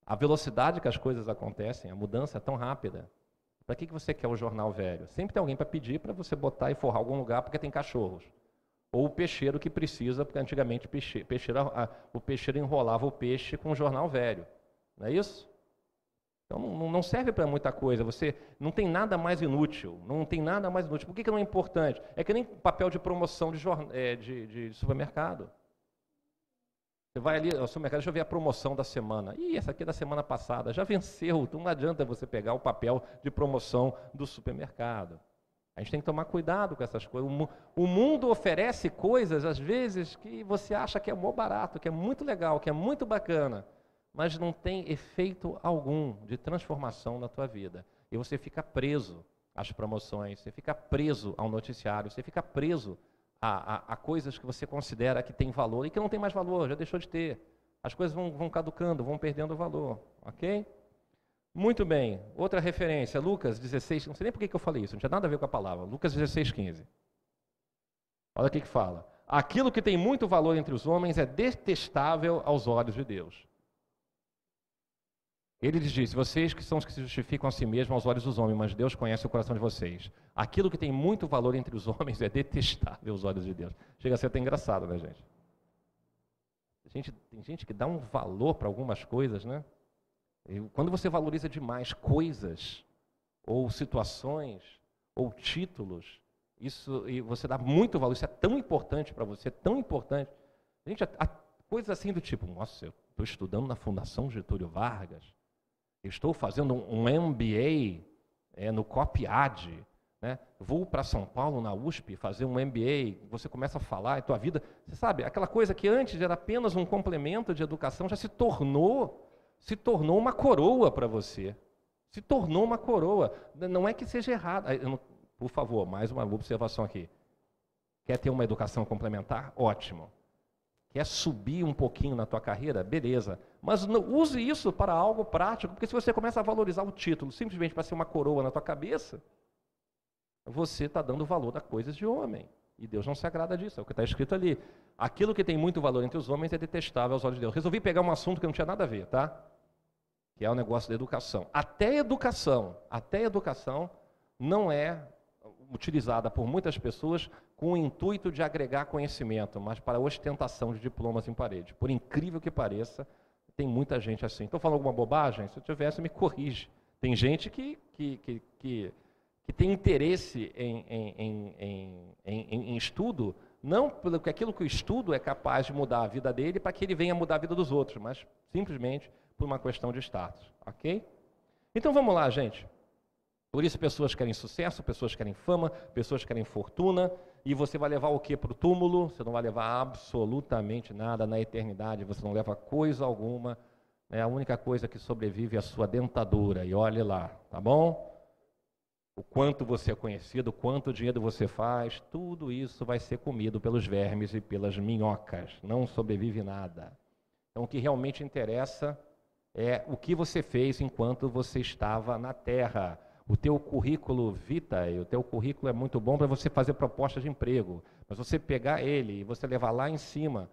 A velocidade que as coisas acontecem, a mudança é tão rápida. Para que, que você quer o jornal velho? Sempre tem alguém para pedir para você botar e forrar algum lugar porque tem cachorros. Ou o peixeiro que precisa, porque antigamente peixe, peixeiro, o peixeiro enrolava o peixe com um jornal velho. Não é isso? Então não serve para muita coisa. Você não tem nada mais inútil. Não tem nada mais inútil. Por que, que não é importante? É que nem papel de promoção de, é, de, de supermercado. Você vai ali ao supermercado, deixa eu ver a promoção da semana. Ih, essa aqui é da semana passada, já venceu. Então não adianta você pegar o papel de promoção do supermercado. A gente tem que tomar cuidado com essas coisas. O mundo oferece coisas, às vezes, que você acha que é mó barato, que é muito legal, que é muito bacana, mas não tem efeito algum de transformação na tua vida. E você fica preso às promoções, você fica preso ao noticiário, você fica preso a, a, a coisas que você considera que tem valor e que não tem mais valor, já deixou de ter. As coisas vão, vão caducando, vão perdendo valor, ok? Muito bem. Outra referência, Lucas 16, não sei nem por que eu falei isso, não tinha nada a ver com a palavra. Lucas 16, 15. Olha o que fala. Aquilo que tem muito valor entre os homens é detestável aos olhos de Deus. Ele lhes diz: Vocês que são os que se justificam a si mesmos aos olhos dos homens, mas Deus conhece o coração de vocês. Aquilo que tem muito valor entre os homens é detestável aos olhos de Deus. Chega a ser até engraçado, né, gente? gente tem gente que dá um valor para algumas coisas, né? Quando você valoriza demais coisas, ou situações, ou títulos, isso e você dá muito valor, isso é tão importante para você, é tão importante. Gente, coisas assim do tipo, nossa, eu estou estudando na Fundação Getúlio Vargas, estou fazendo um MBA é, no COPIAD, né? vou para São Paulo, na USP, fazer um MBA, você começa a falar, e tua vida, você sabe, aquela coisa que antes era apenas um complemento de educação, já se tornou se tornou uma coroa para você. Se tornou uma coroa. Não é que seja errado. Não, por favor, mais uma observação aqui. Quer ter uma educação complementar? Ótimo. Quer subir um pouquinho na tua carreira? Beleza. Mas use isso para algo prático, porque se você começa a valorizar o título simplesmente para ser uma coroa na tua cabeça, você está dando valor a coisas de homem. E Deus não se agrada disso, é o que está escrito ali. Aquilo que tem muito valor entre os homens é detestável aos olhos de Deus. Resolvi pegar um assunto que não tinha nada a ver, tá? Que é o negócio da educação. Até educação, até educação não é utilizada por muitas pessoas com o intuito de agregar conhecimento, mas para ostentação de diplomas em parede. Por incrível que pareça, tem muita gente assim. Estou falando alguma bobagem? Se eu tivesse, me corrige. Tem gente que, que, que, que, que tem interesse em, em, em, em, em estudo, não pelo que aquilo que o estudo é capaz de mudar a vida dele para que ele venha mudar a vida dos outros, mas simplesmente por uma questão de status, ok? Então vamos lá, gente. Por isso, pessoas querem sucesso, pessoas querem fama, pessoas querem fortuna, e você vai levar o que para o túmulo? Você não vai levar absolutamente nada na eternidade, você não leva coisa alguma. É a única coisa que sobrevive é a sua dentadura, e olhe lá, tá bom? O quanto você é conhecido, quanto dinheiro você faz, tudo isso vai ser comido pelos vermes e pelas minhocas, não sobrevive nada. Então, o que realmente interessa é o que você fez enquanto você estava na terra o teu currículo vitae, o teu currículo é muito bom para você fazer propostas de emprego. Mas você pegar ele e você levar lá em cima,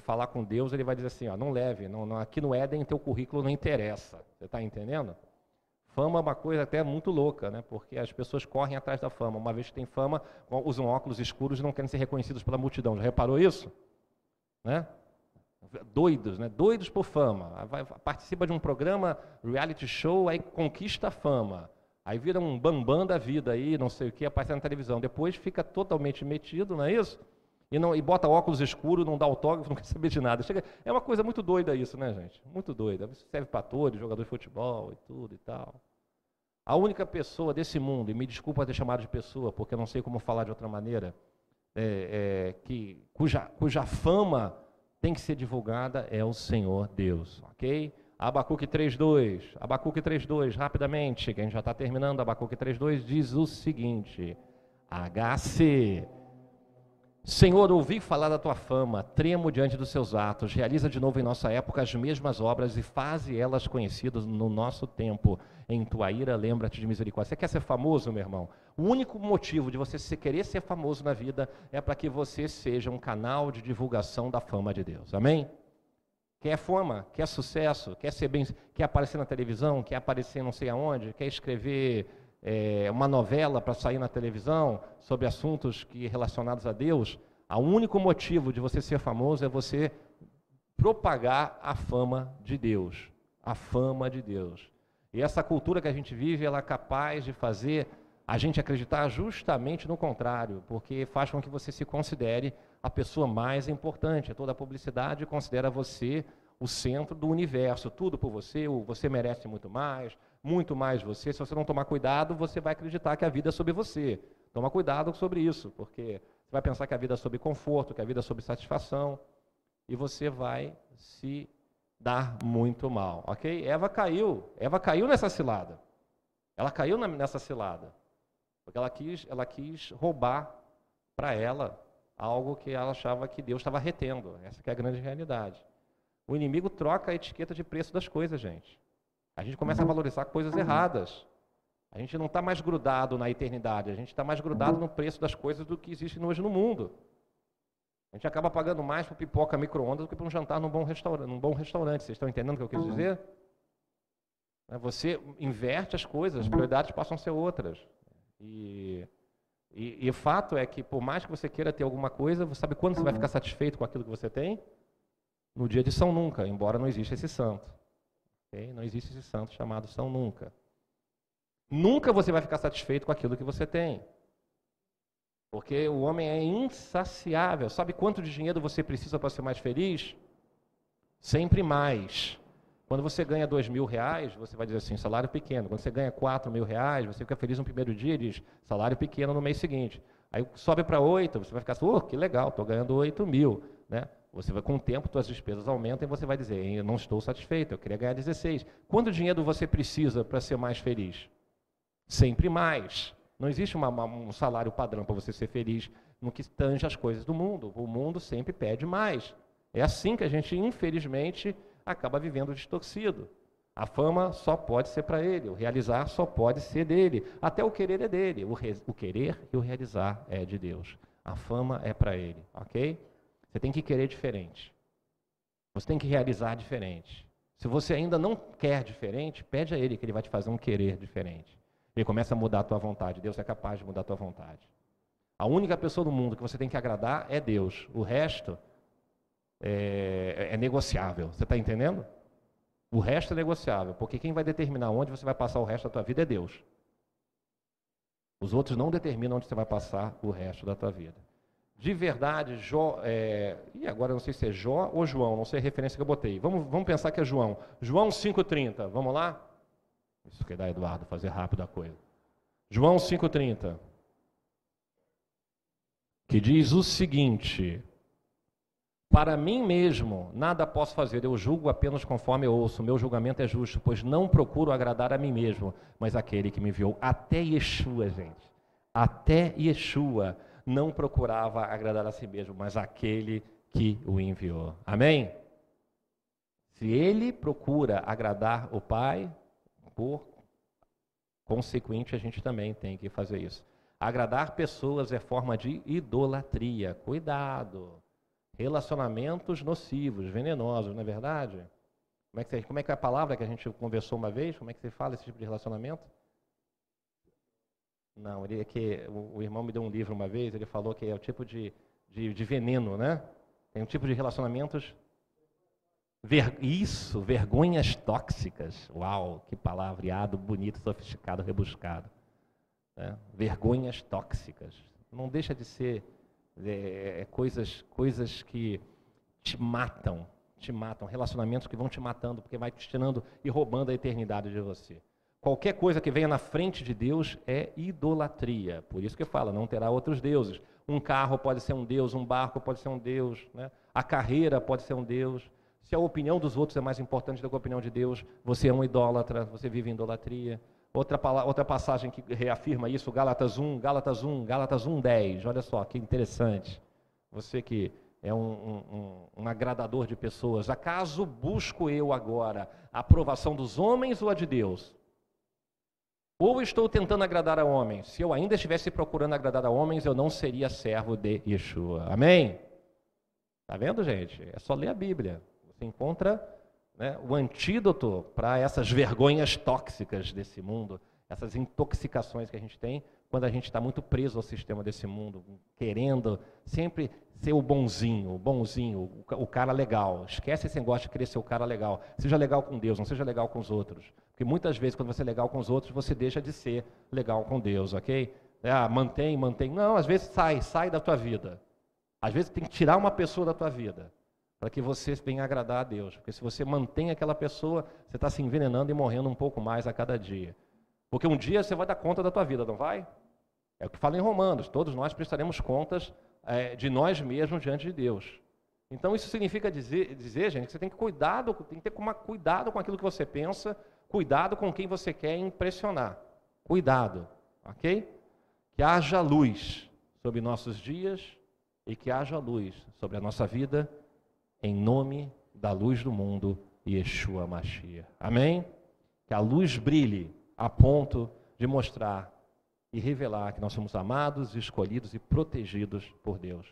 falar com Deus, ele vai dizer assim, ó, não leve, não, não, aqui no Éden teu currículo não interessa. Você está entendendo? Fama é uma coisa até muito louca, né? porque as pessoas correm atrás da fama. Uma vez que tem fama, usam óculos escuros e não querem ser reconhecidos pela multidão. Já reparou isso? Né? Doidos, né? doidos por fama. Vai, participa de um programa, reality show, aí conquista a fama. Aí vira um bambam da vida aí, não sei o que, aparece na televisão. Depois fica totalmente metido, não é isso? E, não, e bota óculos escuros, não dá autógrafo, não quer saber de nada. Chega, é uma coisa muito doida isso, né, gente? Muito doida. Isso serve para todos, jogador de futebol e tudo e tal. A única pessoa desse mundo, e me desculpa ter chamado de pessoa, porque eu não sei como falar de outra maneira, é, é, que, cuja, cuja fama tem que ser divulgada é o Senhor Deus, ok? Abacuque 3.2, Abacuque 3.2, rapidamente, que a gente já está terminando, Abacuque 3.2 diz o seguinte, HC, Senhor, ouvi falar da tua fama, tremo diante dos seus atos, realiza de novo em nossa época as mesmas obras e faze elas conhecidas no nosso tempo. Em tua ira, lembra-te de misericórdia. Você quer ser famoso, meu irmão? O único motivo de você querer ser famoso na vida é para que você seja um canal de divulgação da fama de Deus. Amém? Quer fama, quer sucesso, quer ser bem, quer aparecer na televisão, quer aparecer não sei aonde, quer escrever é, uma novela para sair na televisão sobre assuntos que relacionados a Deus. O único motivo de você ser famoso é você propagar a fama de Deus, a fama de Deus. E essa cultura que a gente vive, ela é capaz de fazer a gente acreditar justamente no contrário, porque faz com que você se considere a pessoa mais importante. Toda a publicidade considera você o centro do universo, tudo por você, você merece muito mais, muito mais você. Se você não tomar cuidado, você vai acreditar que a vida é sobre você. Toma cuidado sobre isso, porque você vai pensar que a vida é sobre conforto, que a vida é sobre satisfação, e você vai se dar muito mal, ok? Eva caiu, Eva caiu nessa cilada. Ela caiu nessa cilada, porque ela quis, ela quis roubar para ela algo que ela achava que Deus estava retendo. Essa é a grande realidade. O inimigo troca a etiqueta de preço das coisas, gente. A gente começa a valorizar coisas erradas. A gente não está mais grudado na eternidade, a gente está mais grudado no preço das coisas do que existe hoje no mundo. A gente acaba pagando mais por pipoca micro-ondas do que por um jantar num bom, restaurante, num bom restaurante. Vocês estão entendendo o que eu quis dizer? Você inverte as coisas, as prioridades passam a ser outras. E e, e, o fato é que, por mais que você queira ter alguma coisa, você sabe quando você vai ficar satisfeito com aquilo que você tem? No dia de São Nunca, embora não exista esse santo. Okay? Não existe esse santo chamado São Nunca. Nunca você vai ficar satisfeito com aquilo que você tem. Porque o homem é insaciável. Sabe quanto de dinheiro você precisa para ser mais feliz? Sempre mais. Quando você ganha dois mil reais, você vai dizer assim, salário pequeno. Quando você ganha quatro mil reais, você fica feliz no primeiro dia e diz, salário pequeno no mês seguinte. Aí sobe para oito, você vai ficar assim, oh, que legal, estou ganhando oito mil. Né? Você vai, com o tempo, suas despesas aumentam e você vai dizer, eu não estou satisfeito, eu queria ganhar 16. Quanto dinheiro você precisa para ser mais feliz? Sempre mais. Não existe uma, uma, um salário padrão para você ser feliz no que tange as coisas do mundo. O mundo sempre pede mais. É assim que a gente, infelizmente, acaba vivendo distorcido. A fama só pode ser para ele, o realizar só pode ser dele. Até o querer é dele, o, o, querer e o realizar é de Deus. A fama é para Ele, ok? Você tem que querer diferente. Você tem que realizar diferente. Se você ainda não quer diferente, pede a Ele que Ele vai te fazer um querer diferente. Ele começa a mudar a tua vontade. Deus é capaz de mudar a tua vontade. A única pessoa do mundo que você tem que agradar é Deus. O resto é, é negociável. Você está entendendo? O resto é negociável, porque quem vai determinar onde você vai passar o resto da tua vida é Deus. Os outros não determinam onde você vai passar o resto da tua vida. De verdade, Jó, é, e agora não sei se é Jó ou João, não sei a referência que eu botei. Vamos, vamos pensar que é João. João 5,30, vamos lá? Isso que dá, Eduardo, fazer rápido a coisa. João 5,30. Que diz o seguinte: Para mim mesmo nada posso fazer, eu julgo apenas conforme eu ouço, meu julgamento é justo, pois não procuro agradar a mim mesmo, mas aquele que me enviou. Até Yeshua, gente. Até Yeshua não procurava agradar a si mesmo, mas aquele que o enviou. Amém? Se ele procura agradar o Pai, por consequente, a gente também tem que fazer isso. Agradar pessoas é forma de idolatria. Cuidado. Relacionamentos nocivos, venenosos, não é verdade? Como é, que, como é que é a palavra que a gente conversou uma vez? Como é que você fala esse tipo de relacionamento? Não, ele é que o, o, irmão me deu um livro uma vez, ele falou que é o tipo de, de, de veneno, né? Tem um tipo de relacionamentos. Ver, isso, vergonhas tóxicas. Uau, que palavreado bonito, sofisticado, rebuscado. Né? Vergonhas tóxicas. Não deixa de ser é, é, coisas, coisas que te matam, te matam, relacionamentos que vão te matando, porque vai te tirando e roubando a eternidade de você. Qualquer coisa que venha na frente de Deus é idolatria. Por isso que fala, não terá outros deuses. Um carro pode ser um Deus, um barco pode ser um Deus, né? a carreira pode ser um Deus. Se a opinião dos outros é mais importante do que a opinião de Deus, você é um idólatra, você vive em idolatria. Outra, outra passagem que reafirma isso, Gálatas 1, Gálatas 1, Gálatas 1, 10. Olha só que interessante. Você que é um, um, um, agradador de pessoas. Acaso busco eu agora a aprovação dos homens ou a de Deus? Ou estou tentando agradar a homens? Se eu ainda estivesse procurando agradar a homens, eu não seria servo de Yeshua. Amém? Está vendo, gente? É só ler a Bíblia. Você encontra né, o antídoto para essas vergonhas tóxicas desse mundo, essas intoxicações que a gente tem quando a gente está muito preso ao sistema desse mundo, querendo sempre ser o bonzinho, o bonzinho, o cara legal. Esquece esse negócio de querer ser o cara legal. Seja legal com Deus, não seja legal com os outros. Porque muitas vezes, quando você é legal com os outros, você deixa de ser legal com Deus, ok? É, ah, mantém, mantém. Não, às vezes sai, sai da tua vida. Às vezes tem que tirar uma pessoa da tua vida para que você venha agradar a Deus. Porque se você mantém aquela pessoa, você está se envenenando e morrendo um pouco mais a cada dia. Porque um dia você vai dar conta da tua vida, não vai? É o que fala em Romanos. Todos nós prestaremos contas é, de nós mesmos diante de Deus. Então isso significa dizer, dizer, gente, que você tem que cuidado, tem que ter uma, cuidado com aquilo que você pensa, Cuidado com quem você quer impressionar. Cuidado, ok? Que haja luz sobre nossos dias e que haja luz sobre a nossa vida, em nome da luz do mundo, Yeshua Mashiach. Amém? Que a luz brilhe a ponto de mostrar e revelar que nós somos amados, escolhidos e protegidos por Deus.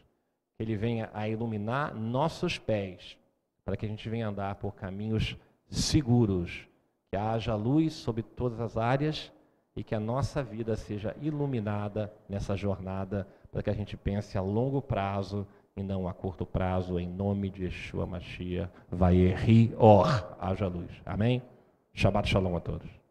Que Ele venha a iluminar nossos pés, para que a gente venha andar por caminhos seguros que haja luz sobre todas as áreas e que a nossa vida seja iluminada nessa jornada, para que a gente pense a longo prazo e não a curto prazo, em nome de Yeshua Mashiach, vai or, haja luz. Amém? Shabbat Shalom a todos.